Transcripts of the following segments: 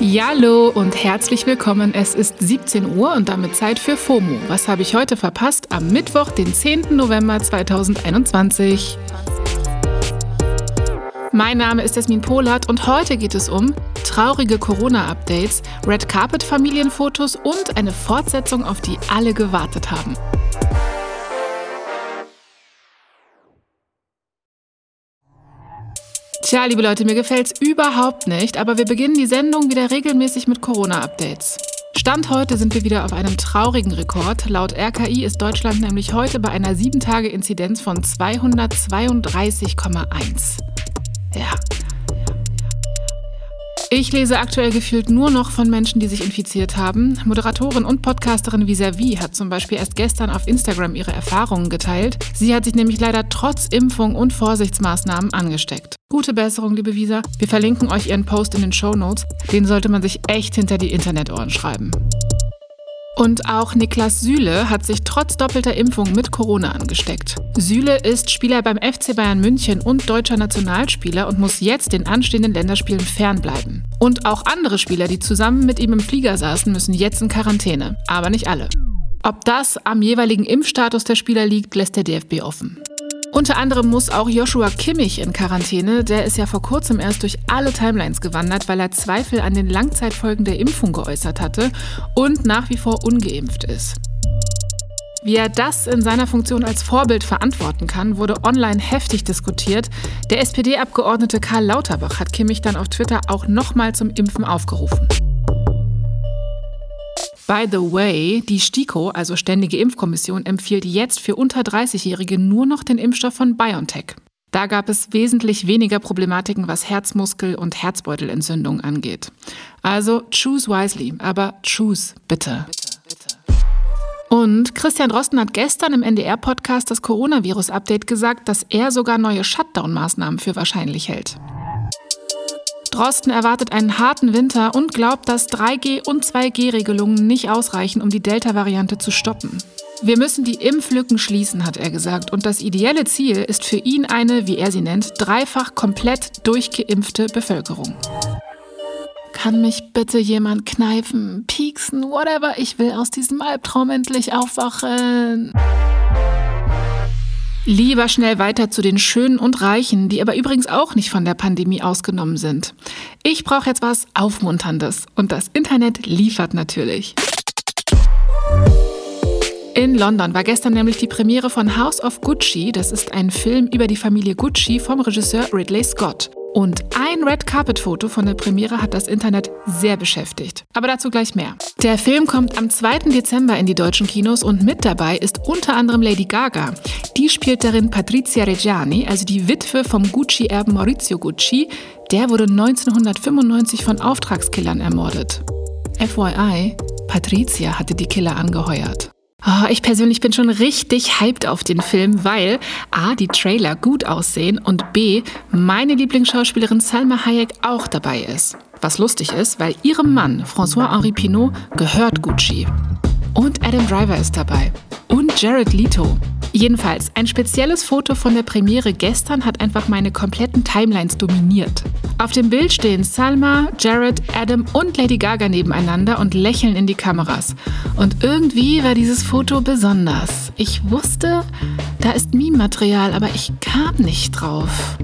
Hallo und herzlich willkommen. Es ist 17 Uhr und damit Zeit für FOMO. Was habe ich heute verpasst? Am Mittwoch, den 10. November 2021. Mein Name ist Jasmin Polat und heute geht es um traurige Corona-Updates, Red Carpet-Familienfotos und eine Fortsetzung, auf die alle gewartet haben. Tja, liebe Leute, mir gefällt's überhaupt nicht, aber wir beginnen die Sendung wieder regelmäßig mit Corona-Updates. Stand heute sind wir wieder auf einem traurigen Rekord. Laut RKI ist Deutschland nämlich heute bei einer 7-Tage-Inzidenz von 232,1. Ja, ich lese aktuell gefühlt nur noch von Menschen, die sich infiziert haben. Moderatorin und Podcasterin Visavi hat zum Beispiel erst gestern auf Instagram ihre Erfahrungen geteilt. Sie hat sich nämlich leider trotz Impfung und Vorsichtsmaßnahmen angesteckt. Gute Besserung, liebe Visa. Wir verlinken euch ihren Post in den Show Notes. Den sollte man sich echt hinter die Internetohren schreiben. Und auch Niklas Süle hat sich trotz doppelter Impfung mit Corona angesteckt. Süle ist Spieler beim FC Bayern München und deutscher Nationalspieler und muss jetzt den anstehenden Länderspielen fernbleiben. Und auch andere Spieler, die zusammen mit ihm im Flieger saßen, müssen jetzt in Quarantäne. Aber nicht alle. Ob das am jeweiligen Impfstatus der Spieler liegt, lässt der DFB offen. Unter anderem muss auch Joshua Kimmich in Quarantäne. Der ist ja vor kurzem erst durch alle Timelines gewandert, weil er Zweifel an den Langzeitfolgen der Impfung geäußert hatte und nach wie vor ungeimpft ist. Wie er das in seiner Funktion als Vorbild verantworten kann, wurde online heftig diskutiert. Der SPD-Abgeordnete Karl Lauterbach hat Kimmich dann auf Twitter auch nochmal zum Impfen aufgerufen. By the way, die STIKO, also Ständige Impfkommission, empfiehlt jetzt für unter 30-Jährige nur noch den Impfstoff von BioNTech. Da gab es wesentlich weniger Problematiken, was Herzmuskel- und Herzbeutelentzündung angeht. Also choose wisely, aber choose bitte. Und Christian Drosten hat gestern im NDR-Podcast das Coronavirus-Update gesagt, dass er sogar neue Shutdown-Maßnahmen für wahrscheinlich hält. Drosten erwartet einen harten Winter und glaubt, dass 3G- und 2G-Regelungen nicht ausreichen, um die Delta-Variante zu stoppen. Wir müssen die Impflücken schließen, hat er gesagt. Und das ideelle Ziel ist für ihn eine, wie er sie nennt, dreifach komplett durchgeimpfte Bevölkerung. Kann mich bitte jemand kneifen, pieksen, whatever? Ich will aus diesem Albtraum endlich aufwachen. Lieber schnell weiter zu den Schönen und Reichen, die aber übrigens auch nicht von der Pandemie ausgenommen sind. Ich brauche jetzt was Aufmunterndes und das Internet liefert natürlich. In London war gestern nämlich die Premiere von House of Gucci. Das ist ein Film über die Familie Gucci vom Regisseur Ridley Scott. Und ein Red Carpet Foto von der Premiere hat das Internet sehr beschäftigt. Aber dazu gleich mehr. Der Film kommt am 2. Dezember in die deutschen Kinos und mit dabei ist unter anderem Lady Gaga. Die spielt darin Patrizia Reggiani, also die Witwe vom Gucci-Erben Maurizio Gucci. Der wurde 1995 von Auftragskillern ermordet. FYI, Patrizia hatte die Killer angeheuert. Oh, ich persönlich bin schon richtig hyped auf den Film, weil A, die Trailer gut aussehen und B, meine Lieblingsschauspielerin Salma Hayek auch dabei ist. Was lustig ist, weil ihrem Mann, François-Henri Pinault, gehört Gucci. Und Adam Driver ist dabei. Und Jared Leto. Jedenfalls, ein spezielles Foto von der Premiere gestern hat einfach meine kompletten Timelines dominiert. Auf dem Bild stehen Salma, Jared, Adam und Lady Gaga nebeneinander und lächeln in die Kameras. Und irgendwie war dieses Foto besonders. Ich wusste, da ist Meme-Material, aber ich kam nicht drauf.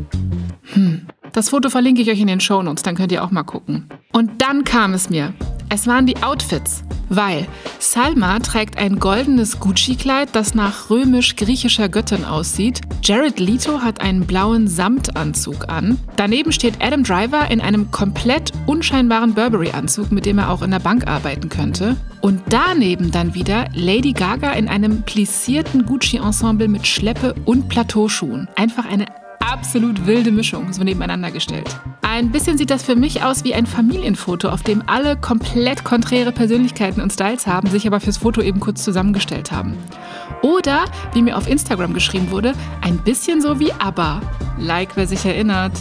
Hm. Das Foto verlinke ich euch in den Shownotes, dann könnt ihr auch mal gucken. Und dann kam es mir. Es waren die Outfits, weil Salma trägt ein goldenes Gucci-Kleid, das nach römisch-griechischer Göttin aussieht. Jared Leto hat einen blauen Samtanzug an. Daneben steht Adam Driver in einem komplett unscheinbaren Burberry-Anzug, mit dem er auch in der Bank arbeiten könnte. Und daneben dann wieder Lady Gaga in einem plissierten Gucci-Ensemble mit Schleppe und Plateauschuhen. Einfach eine absolut wilde Mischung, so nebeneinander gestellt. Ein bisschen sieht das für mich aus wie ein Familienfoto, auf dem alle komplett konträre Persönlichkeiten und Styles haben, sich aber fürs Foto eben kurz zusammengestellt haben. Oder, wie mir auf Instagram geschrieben wurde, ein bisschen so wie ABBA. Like, wer sich erinnert.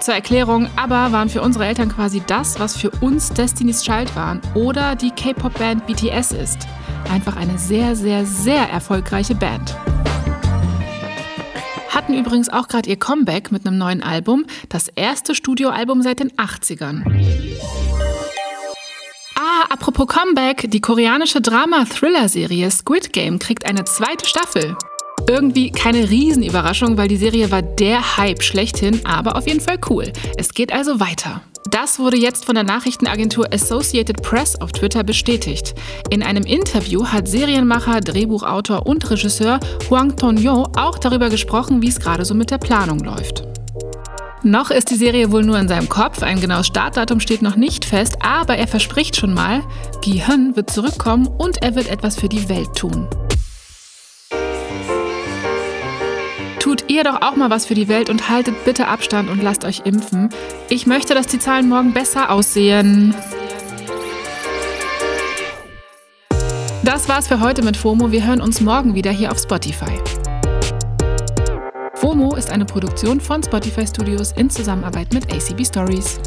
Zur Erklärung, ABBA waren für unsere Eltern quasi das, was für uns Destiny's Child waren oder die K-Pop-Band BTS ist. Einfach eine sehr, sehr, sehr erfolgreiche Band. Hatten übrigens auch gerade ihr Comeback mit einem neuen Album, das erste Studioalbum seit den 80ern. Ah, apropos Comeback, die koreanische Drama-Thriller-Serie Squid Game kriegt eine zweite Staffel. Irgendwie keine Riesenüberraschung, weil die Serie war der Hype schlechthin, aber auf jeden Fall cool. Es geht also weiter. Das wurde jetzt von der Nachrichtenagentur Associated Press auf Twitter bestätigt. In einem Interview hat Serienmacher, Drehbuchautor und Regisseur Huang Tonyo auch darüber gesprochen, wie es gerade so mit der Planung läuft. Noch ist die Serie wohl nur in seinem Kopf, ein genaues Startdatum steht noch nicht fest, aber er verspricht schon mal, Gi Hun wird zurückkommen und er wird etwas für die Welt tun. Tut ihr doch auch mal was für die Welt und haltet bitte Abstand und lasst euch impfen. Ich möchte, dass die Zahlen morgen besser aussehen. Das war's für heute mit FOMO. Wir hören uns morgen wieder hier auf Spotify. FOMO ist eine Produktion von Spotify Studios in Zusammenarbeit mit ACB Stories.